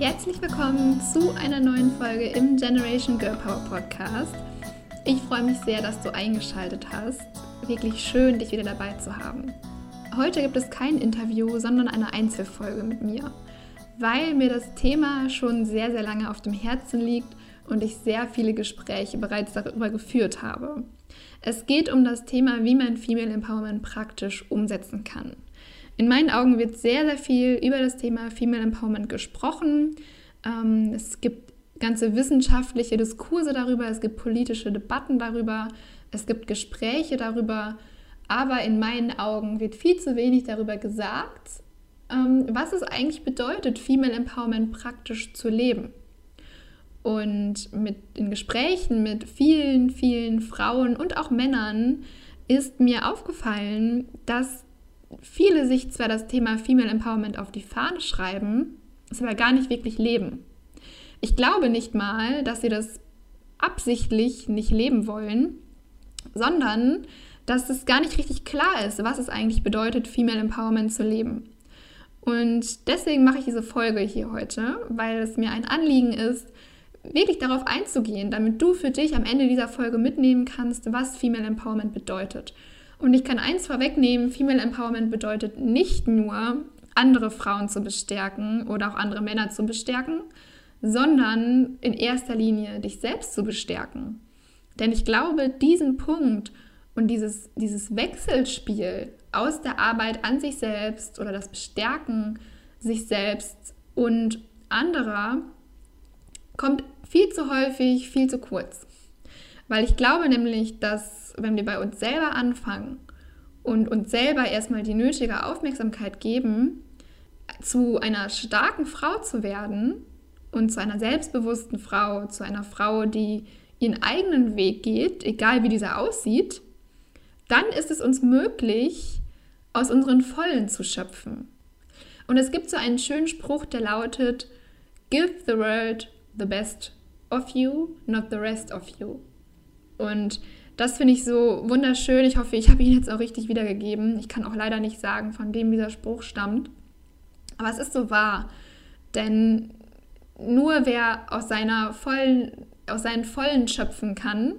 Herzlich willkommen zu einer neuen Folge im Generation Girl Power Podcast. Ich freue mich sehr, dass du eingeschaltet hast. Wirklich schön, dich wieder dabei zu haben. Heute gibt es kein Interview, sondern eine Einzelfolge mit mir, weil mir das Thema schon sehr, sehr lange auf dem Herzen liegt und ich sehr viele Gespräche bereits darüber geführt habe. Es geht um das Thema, wie man Female Empowerment praktisch umsetzen kann. In meinen Augen wird sehr, sehr viel über das Thema Female Empowerment gesprochen. Ähm, es gibt ganze wissenschaftliche Diskurse darüber, es gibt politische Debatten darüber, es gibt Gespräche darüber, aber in meinen Augen wird viel zu wenig darüber gesagt, ähm, was es eigentlich bedeutet, Female Empowerment praktisch zu leben. Und mit den Gesprächen mit vielen, vielen Frauen und auch Männern ist mir aufgefallen, dass viele sich zwar das Thema Female Empowerment auf die Fahne schreiben, es aber gar nicht wirklich leben. Ich glaube nicht mal, dass sie das absichtlich nicht leben wollen, sondern dass es gar nicht richtig klar ist, was es eigentlich bedeutet, Female Empowerment zu leben. Und deswegen mache ich diese Folge hier heute, weil es mir ein Anliegen ist, wirklich darauf einzugehen, damit du für dich am Ende dieser Folge mitnehmen kannst, was Female Empowerment bedeutet und ich kann eins vorwegnehmen, Female Empowerment bedeutet nicht nur, andere Frauen zu bestärken oder auch andere Männer zu bestärken, sondern in erster Linie dich selbst zu bestärken. Denn ich glaube, diesen Punkt und dieses, dieses Wechselspiel aus der Arbeit an sich selbst oder das Bestärken sich selbst und anderer kommt viel zu häufig, viel zu kurz. Weil ich glaube nämlich, dass wenn wir bei uns selber anfangen und uns selber erstmal die nötige Aufmerksamkeit geben, zu einer starken Frau zu werden und zu einer selbstbewussten Frau, zu einer Frau, die ihren eigenen Weg geht, egal wie dieser aussieht, dann ist es uns möglich, aus unseren Vollen zu schöpfen. Und es gibt so einen schönen Spruch, der lautet, Give the world the best of you, not the rest of you. Und das finde ich so wunderschön. Ich hoffe, ich habe ihn jetzt auch richtig wiedergegeben. Ich kann auch leider nicht sagen, von wem dieser Spruch stammt. Aber es ist so wahr. Denn nur wer aus, seiner vollen, aus seinen Vollen schöpfen kann,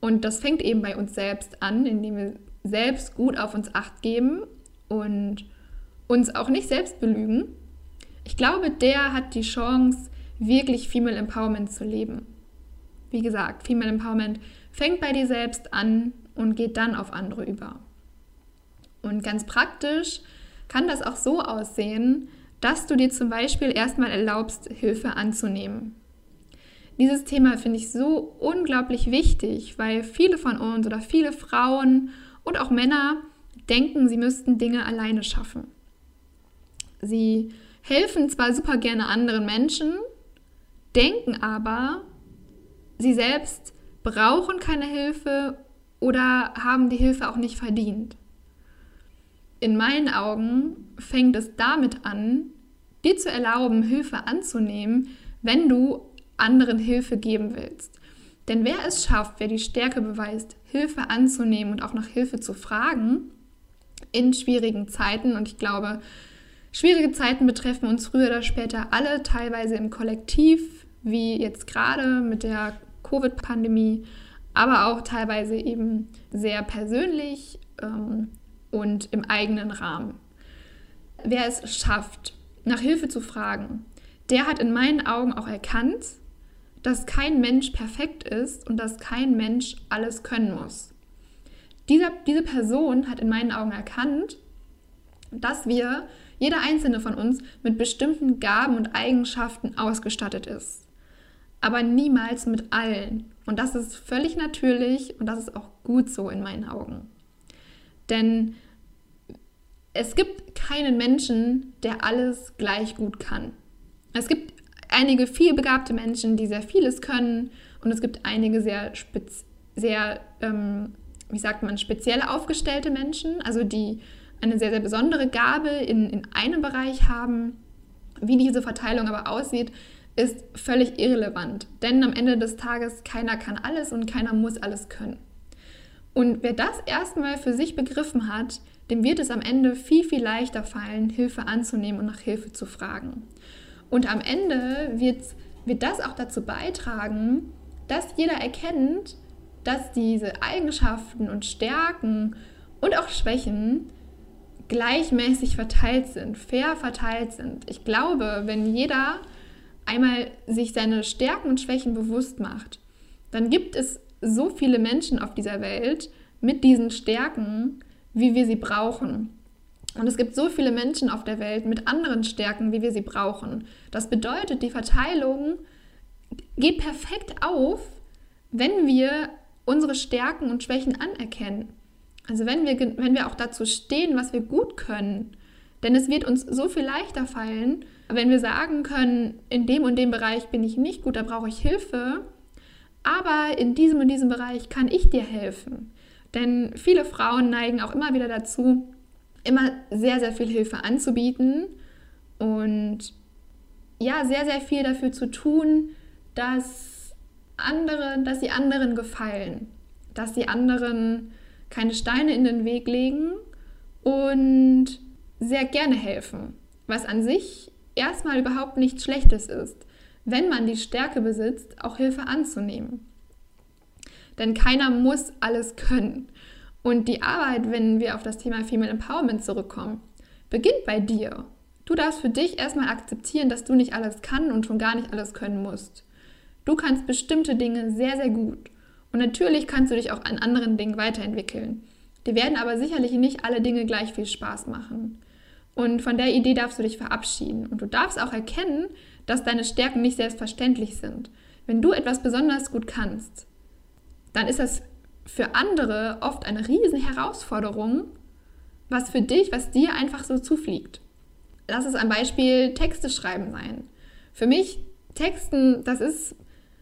und das fängt eben bei uns selbst an, indem wir selbst gut auf uns acht geben und uns auch nicht selbst belügen. Ich glaube, der hat die Chance, wirklich Female Empowerment zu leben. Wie gesagt, Female Empowerment fängt bei dir selbst an und geht dann auf andere über. Und ganz praktisch kann das auch so aussehen, dass du dir zum Beispiel erstmal erlaubst, Hilfe anzunehmen. Dieses Thema finde ich so unglaublich wichtig, weil viele von uns oder viele Frauen und auch Männer denken, sie müssten Dinge alleine schaffen. Sie helfen zwar super gerne anderen Menschen, denken aber, sie selbst brauchen keine Hilfe oder haben die Hilfe auch nicht verdient. In meinen Augen fängt es damit an, dir zu erlauben, Hilfe anzunehmen, wenn du anderen Hilfe geben willst. Denn wer es schafft, wer die Stärke beweist, Hilfe anzunehmen und auch nach Hilfe zu fragen in schwierigen Zeiten, und ich glaube, schwierige Zeiten betreffen uns früher oder später alle, teilweise im Kollektiv, wie jetzt gerade mit der Covid-Pandemie, aber auch teilweise eben sehr persönlich ähm, und im eigenen Rahmen. Wer es schafft, nach Hilfe zu fragen, der hat in meinen Augen auch erkannt, dass kein Mensch perfekt ist und dass kein Mensch alles können muss. Dieser, diese Person hat in meinen Augen erkannt, dass wir, jeder einzelne von uns, mit bestimmten Gaben und Eigenschaften ausgestattet ist aber niemals mit allen. Und das ist völlig natürlich und das ist auch gut so in meinen Augen. Denn es gibt keinen Menschen, der alles gleich gut kann. Es gibt einige vielbegabte Menschen, die sehr vieles können und es gibt einige sehr, sehr ähm, wie sagt man, speziell aufgestellte Menschen, also die eine sehr, sehr besondere Gabe in, in einem Bereich haben. Wie diese Verteilung aber aussieht, ist völlig irrelevant. Denn am Ende des Tages, keiner kann alles und keiner muss alles können. Und wer das erstmal für sich begriffen hat, dem wird es am Ende viel, viel leichter fallen, Hilfe anzunehmen und nach Hilfe zu fragen. Und am Ende wird, das auch dazu beitragen, dass jeder erkennt, dass diese Eigenschaften und Stärken und auch Schwächen gleichmäßig verteilt sind, fair verteilt sind. Ich glaube, wenn jeder einmal sich seine Stärken und Schwächen bewusst macht, dann gibt es so viele Menschen auf dieser Welt mit diesen Stärken, wie wir sie brauchen. Und es gibt so viele Menschen auf der Welt mit anderen Stärken, wie wir sie brauchen. Das bedeutet, die Verteilung geht perfekt auf, wenn wir unsere Stärken und Schwächen anerkennen. Also wenn wir, wenn wir auch dazu stehen, was wir gut können. Denn es wird uns so viel leichter fallen, wenn wir sagen können, in dem und dem Bereich bin ich nicht gut, da brauche ich Hilfe, aber in diesem und diesem Bereich kann ich dir helfen. Denn viele Frauen neigen auch immer wieder dazu, immer sehr, sehr viel Hilfe anzubieten und ja, sehr, sehr viel dafür zu tun, dass andere, dass sie anderen gefallen, dass sie anderen keine Steine in den Weg legen und sehr gerne helfen, was an sich erstmal überhaupt nichts Schlechtes ist, wenn man die Stärke besitzt, auch Hilfe anzunehmen. Denn keiner muss alles können. Und die Arbeit, wenn wir auf das Thema Female Empowerment zurückkommen, beginnt bei dir. Du darfst für dich erstmal akzeptieren, dass du nicht alles kann und schon gar nicht alles können musst. Du kannst bestimmte Dinge sehr, sehr gut. Und natürlich kannst du dich auch an anderen Dingen weiterentwickeln. Dir werden aber sicherlich nicht alle Dinge gleich viel Spaß machen. Und von der Idee darfst du dich verabschieden. Und du darfst auch erkennen, dass deine Stärken nicht selbstverständlich sind. Wenn du etwas besonders gut kannst, dann ist das für andere oft eine riesen Herausforderung, was für dich, was dir einfach so zufliegt. Lass es ein Beispiel Texte schreiben sein. Für mich Texten, das ist,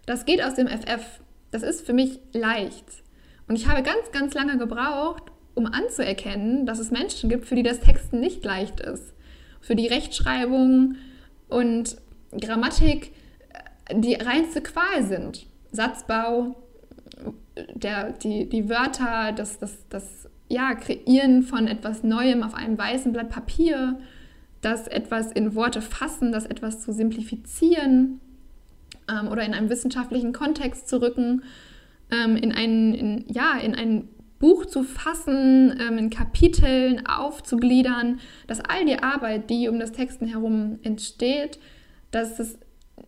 das geht aus dem FF. Das ist für mich leicht. Und ich habe ganz, ganz lange gebraucht, um anzuerkennen, dass es Menschen gibt, für die das Texten nicht leicht ist. Für die Rechtschreibung und Grammatik äh, die reinste Qual sind. Satzbau, der, die, die Wörter, das, das, das ja, Kreieren von etwas Neuem auf einem weißen Blatt Papier, das etwas in Worte fassen, das etwas zu simplifizieren ähm, oder in einem wissenschaftlichen Kontext zu rücken, ähm, in, ein, in, ja, in ein Buch zu fassen, ähm, in Kapiteln aufzugliedern, dass all die Arbeit, die um das Texten herum entsteht, dass es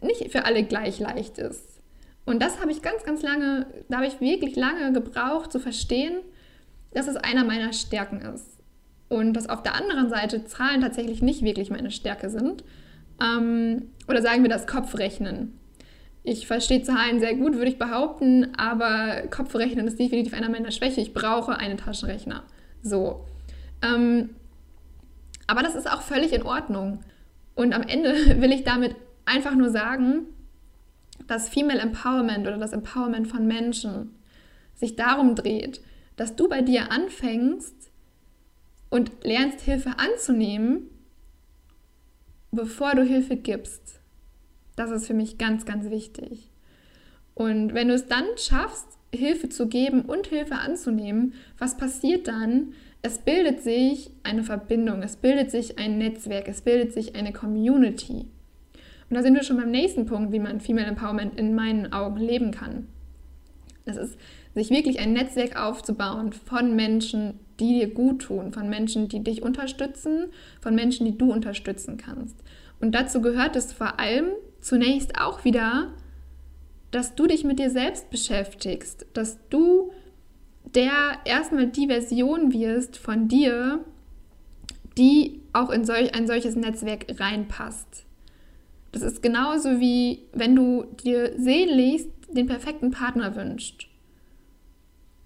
nicht für alle gleich leicht ist. Und das habe ich ganz, ganz lange, da habe ich wirklich lange gebraucht zu verstehen, dass es einer meiner Stärken ist. Und dass auf der anderen Seite Zahlen tatsächlich nicht wirklich meine Stärke sind. Ähm, oder sagen wir das Kopfrechnen. Ich verstehe Zahlen sehr gut, würde ich behaupten, aber Kopfrechnen ist definitiv einer meiner Schwächen. Ich brauche einen Taschenrechner. So. Ähm, aber das ist auch völlig in Ordnung. Und am Ende will ich damit einfach nur sagen, dass Female Empowerment oder das Empowerment von Menschen sich darum dreht, dass du bei dir anfängst und lernst, Hilfe anzunehmen, bevor du Hilfe gibst. Das ist für mich ganz, ganz wichtig. Und wenn du es dann schaffst, Hilfe zu geben und Hilfe anzunehmen, was passiert dann? Es bildet sich eine Verbindung, es bildet sich ein Netzwerk, es bildet sich eine Community. Und da sind wir schon beim nächsten Punkt, wie man Female Empowerment in meinen Augen leben kann. Es ist, sich wirklich ein Netzwerk aufzubauen von Menschen, die dir gut tun, von Menschen, die dich unterstützen, von Menschen, die du unterstützen kannst. Und dazu gehört es vor allem, zunächst auch wieder, dass du dich mit dir selbst beschäftigst, dass du der erstmal die Version wirst von dir, die auch in solch, ein solches Netzwerk reinpasst. Das ist genauso wie wenn du dir sehnlichst den perfekten Partner wünschst.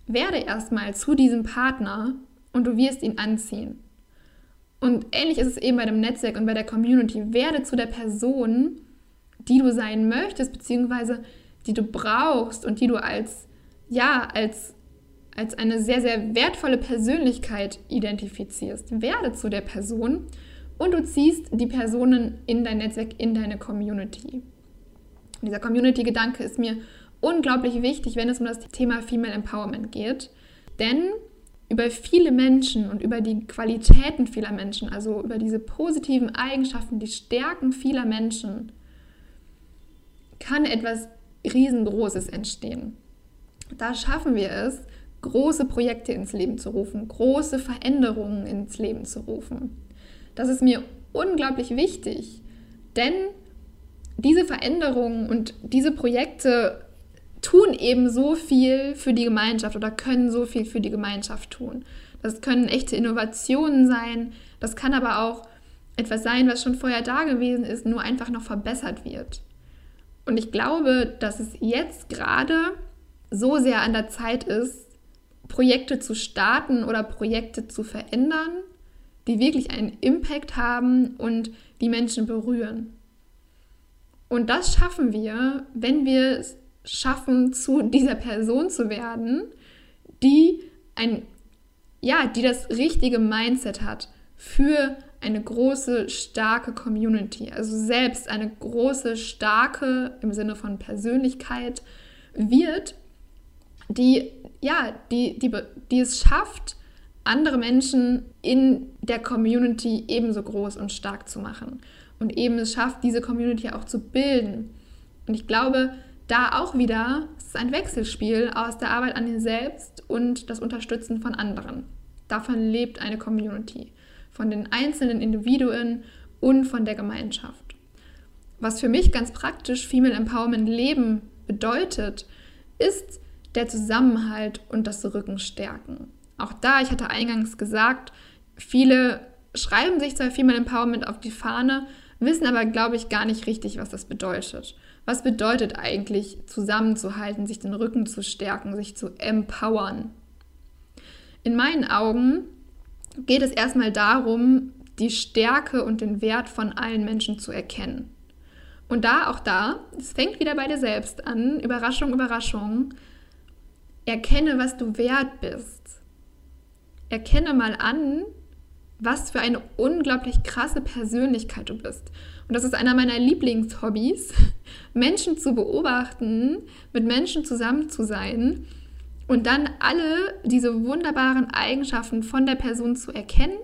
Werde erstmal zu diesem Partner und du wirst ihn anziehen. Und ähnlich ist es eben bei dem Netzwerk und bei der Community. Werde zu der Person, die du sein möchtest, beziehungsweise die du brauchst und die du als, ja, als, als eine sehr, sehr wertvolle Persönlichkeit identifizierst. Werde zu der Person und du ziehst die Personen in dein Netzwerk, in deine Community. Und dieser Community-Gedanke ist mir unglaublich wichtig, wenn es um das Thema Female Empowerment geht. Denn über viele Menschen und über die Qualitäten vieler Menschen, also über diese positiven Eigenschaften, die Stärken vieler Menschen, kann etwas Riesengroßes entstehen. Da schaffen wir es, große Projekte ins Leben zu rufen, große Veränderungen ins Leben zu rufen. Das ist mir unglaublich wichtig, denn diese Veränderungen und diese Projekte tun eben so viel für die Gemeinschaft oder können so viel für die Gemeinschaft tun. Das können echte Innovationen sein, das kann aber auch etwas sein, was schon vorher da gewesen ist, nur einfach noch verbessert wird. Und ich glaube, dass es jetzt gerade so sehr an der Zeit ist, Projekte zu starten oder Projekte zu verändern, die wirklich einen Impact haben und die Menschen berühren. Und das schaffen wir, wenn wir es schaffen, zu dieser Person zu werden, die ein, ja, die das richtige Mindset hat für eine große, starke Community. Also selbst eine große, starke im Sinne von Persönlichkeit wird, die, ja, die, die, die es schafft, andere Menschen in der Community ebenso groß und stark zu machen und eben es schafft, diese Community auch zu bilden. Und ich glaube, da auch wieder, es ist ein Wechselspiel aus der Arbeit an dir selbst und das Unterstützen von anderen. Davon lebt eine Community, von den einzelnen Individuen und von der Gemeinschaft. Was für mich ganz praktisch Female Empowerment Leben bedeutet, ist der Zusammenhalt und das Rückenstärken. Auch da, ich hatte eingangs gesagt, viele schreiben sich zwar Female Empowerment auf die Fahne, wissen aber, glaube ich, gar nicht richtig, was das bedeutet. Was bedeutet eigentlich zusammenzuhalten, sich den Rücken zu stärken, sich zu empowern? In meinen Augen geht es erstmal darum, die Stärke und den Wert von allen Menschen zu erkennen. Und da, auch da, es fängt wieder bei dir selbst an, Überraschung, Überraschung, erkenne, was du wert bist. Erkenne mal an, was für eine unglaublich krasse Persönlichkeit du bist. Und das ist einer meiner Lieblingshobbys, Menschen zu beobachten, mit Menschen zusammen zu sein und dann alle diese wunderbaren Eigenschaften von der Person zu erkennen,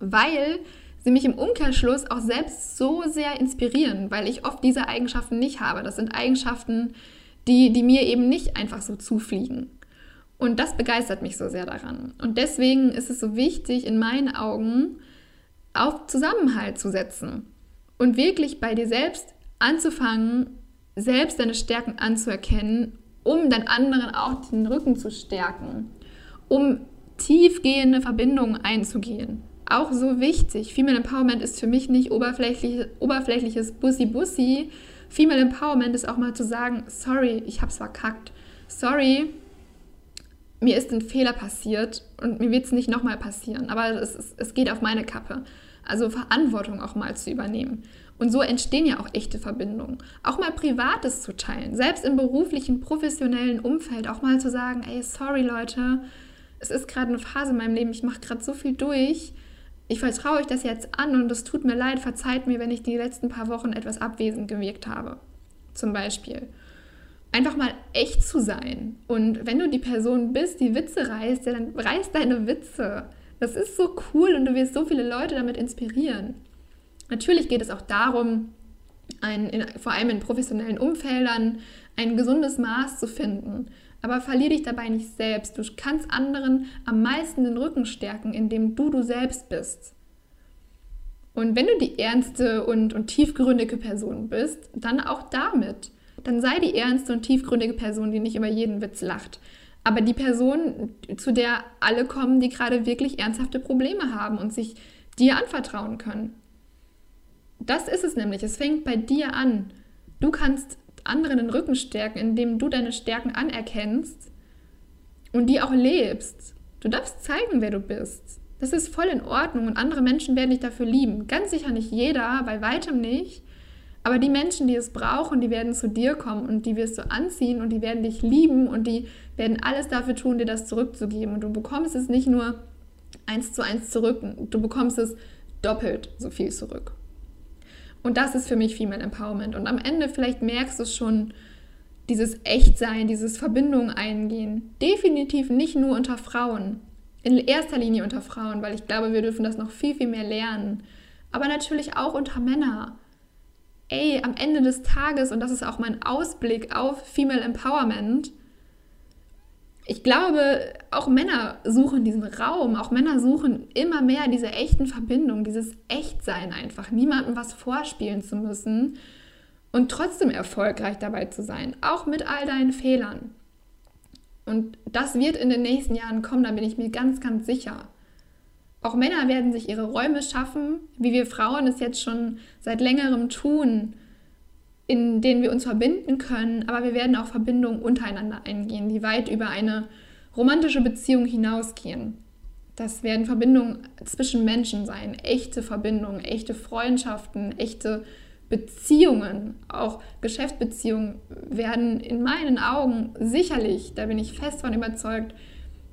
weil sie mich im Umkehrschluss auch selbst so sehr inspirieren, weil ich oft diese Eigenschaften nicht habe. Das sind Eigenschaften, die, die mir eben nicht einfach so zufliegen. Und das begeistert mich so sehr daran. Und deswegen ist es so wichtig, in meinen Augen auf Zusammenhalt zu setzen und wirklich bei dir selbst anzufangen, selbst deine Stärken anzuerkennen, um den anderen auch den Rücken zu stärken, um tiefgehende Verbindungen einzugehen. Auch so wichtig. Female Empowerment ist für mich nicht oberflächlich, oberflächliches Bussi-Bussi. Female Empowerment ist auch mal zu sagen, sorry, ich hab's verkackt. Sorry, mir ist ein Fehler passiert und mir wird es nicht nochmal passieren, aber es, es geht auf meine Kappe. Also Verantwortung auch mal zu übernehmen. Und so entstehen ja auch echte Verbindungen. Auch mal Privates zu teilen, selbst im beruflichen, professionellen Umfeld auch mal zu sagen, ey, sorry Leute, es ist gerade eine Phase in meinem Leben, ich mache gerade so viel durch, ich vertraue euch das jetzt an und es tut mir leid, verzeiht mir, wenn ich die letzten paar Wochen etwas abwesend gewirkt habe. Zum Beispiel einfach mal echt zu sein. Und wenn du die Person bist, die Witze reißt, ja, dann reiß deine Witze. Das ist so cool und du wirst so viele Leute damit inspirieren. Natürlich geht es auch darum, ein, in, vor allem in professionellen Umfeldern ein gesundes Maß zu finden. Aber verlier dich dabei nicht selbst. Du kannst anderen am meisten den Rücken stärken, indem du du selbst bist. Und wenn du die ernste und, und tiefgründige Person bist, dann auch damit dann sei die ernste und tiefgründige Person, die nicht über jeden Witz lacht. Aber die Person, zu der alle kommen, die gerade wirklich ernsthafte Probleme haben und sich dir anvertrauen können. Das ist es nämlich. Es fängt bei dir an. Du kannst anderen den Rücken stärken, indem du deine Stärken anerkennst und die auch lebst. Du darfst zeigen, wer du bist. Das ist voll in Ordnung und andere Menschen werden dich dafür lieben. Ganz sicher nicht jeder, bei weitem nicht. Aber die Menschen, die es brauchen, die werden zu dir kommen und die wirst du anziehen und die werden dich lieben und die werden alles dafür tun, dir das zurückzugeben. Und du bekommst es nicht nur eins zu eins zurück, du bekommst es doppelt so viel zurück. Und das ist für mich Female Empowerment. Und am Ende vielleicht merkst du schon, dieses Echtsein, dieses Verbindung eingehen, definitiv nicht nur unter Frauen. in erster Linie unter Frauen, weil ich glaube, wir dürfen das noch viel, viel mehr lernen. Aber natürlich auch unter Männern. Ey, am Ende des Tages, und das ist auch mein Ausblick auf Female Empowerment, ich glaube, auch Männer suchen diesen Raum, auch Männer suchen immer mehr diese echten Verbindungen, dieses Echtsein einfach, niemandem was vorspielen zu müssen und trotzdem erfolgreich dabei zu sein, auch mit all deinen Fehlern. Und das wird in den nächsten Jahren kommen, da bin ich mir ganz, ganz sicher. Auch Männer werden sich ihre Räume schaffen, wie wir Frauen es jetzt schon seit längerem tun, in denen wir uns verbinden können, aber wir werden auch Verbindungen untereinander eingehen, die weit über eine romantische Beziehung hinausgehen. Das werden Verbindungen zwischen Menschen sein, echte Verbindungen, echte Freundschaften, echte Beziehungen, auch Geschäftsbeziehungen werden in meinen Augen sicherlich, da bin ich fest von überzeugt,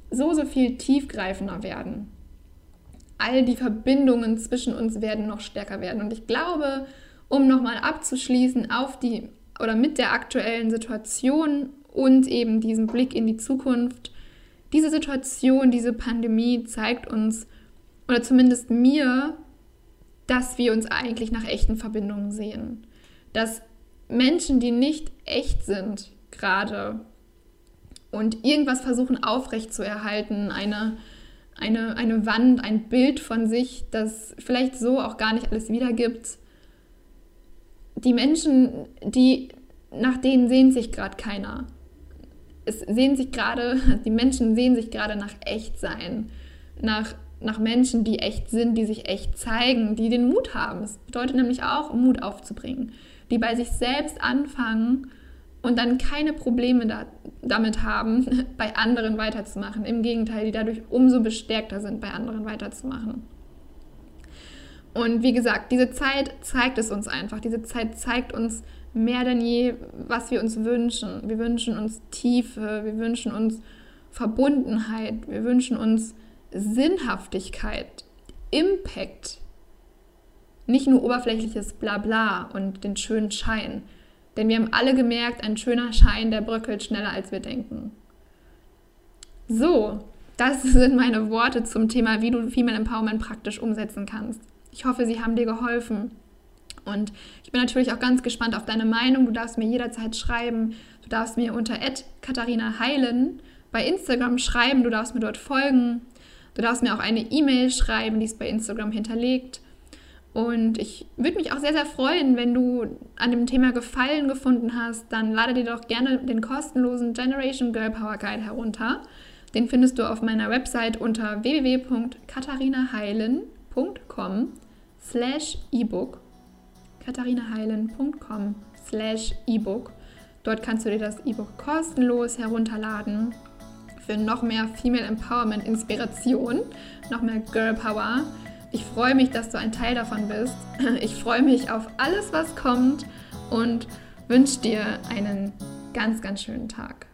so, so viel tiefgreifender werden. All die Verbindungen zwischen uns werden noch stärker werden. Und ich glaube, um nochmal abzuschließen auf die oder mit der aktuellen Situation und eben diesem Blick in die Zukunft, diese Situation, diese Pandemie zeigt uns, oder zumindest mir, dass wir uns eigentlich nach echten Verbindungen sehen. Dass Menschen, die nicht echt sind, gerade und irgendwas versuchen aufrechtzuerhalten, eine, eine, eine Wand, ein Bild von sich, das vielleicht so auch gar nicht alles wiedergibt. Die Menschen, die, nach denen sehnt sich gerade keiner. Es sehen sich gerade, die Menschen sehen sich gerade nach Echtsein, nach nach Menschen, die echt sind, die sich echt zeigen, die den Mut haben. Es bedeutet nämlich auch, Mut aufzubringen, die bei sich selbst anfangen und dann keine Probleme da, damit haben, bei anderen weiterzumachen. Im Gegenteil, die dadurch umso bestärkter sind, bei anderen weiterzumachen. Und wie gesagt, diese Zeit zeigt es uns einfach. Diese Zeit zeigt uns mehr denn je, was wir uns wünschen. Wir wünschen uns Tiefe, wir wünschen uns Verbundenheit, wir wünschen uns Sinnhaftigkeit, Impact, nicht nur oberflächliches Blabla und den schönen Schein. Denn wir haben alle gemerkt, ein schöner Schein, der bröckelt schneller, als wir denken. So, das sind meine Worte zum Thema, wie du Female Empowerment praktisch umsetzen kannst. Ich hoffe, sie haben dir geholfen. Und ich bin natürlich auch ganz gespannt auf deine Meinung. Du darfst mir jederzeit schreiben. Du darfst mir unter Katharina Heilen bei Instagram schreiben. Du darfst mir dort folgen. Du darfst mir auch eine E-Mail schreiben, die ist bei Instagram hinterlegt. Und ich würde mich auch sehr, sehr freuen, wenn du an dem Thema Gefallen gefunden hast, dann lade dir doch gerne den kostenlosen Generation Girl Power Guide herunter. Den findest du auf meiner Website unter www.katharinaheilen.com slash ebook katharinaheilen.com slash ebook Dort kannst du dir das E-Book kostenlos herunterladen für noch mehr Female Empowerment Inspiration, noch mehr Girl Power. Ich freue mich, dass du ein Teil davon bist. Ich freue mich auf alles, was kommt und wünsche dir einen ganz, ganz schönen Tag.